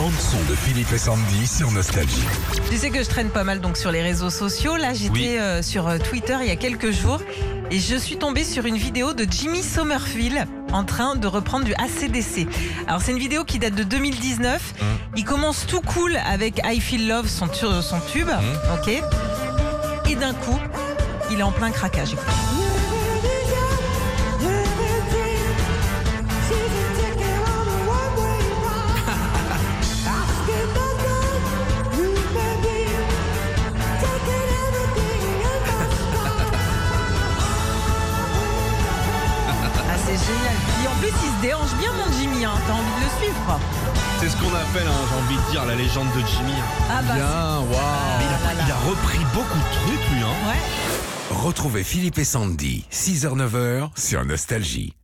bande son de Philippe et Sandy sur Nostalgie. Tu sais que je traîne pas mal donc sur les réseaux sociaux. Là, j'étais Oui. euh, sur euh, Twitter il y a quelques jours et je suis tombée sur une vidéo de Jimmy Somerville en train de reprendre du ACDC. Alors c'est une vidéo qui date de 2019. Mmh. Il commence tout cool avec I Feel Love, son, tu- son tube, Mmh. ok. Et d'un coup, il est en plein craquage. C'est génial. Et en plus, il se déhanche bien, mon Jimmy. Hein. T'as envie de le suivre. C'est ce qu'on appelle, hein, j'ai envie de dire, la légende de Jimmy. Ah bah, Bien, waouh. Ah Il, là a- là. il a repris beaucoup de trucs, lui. Hein. ouais. Retrouvez Philippe et Sandy, 6h-9h sur Nostalgie.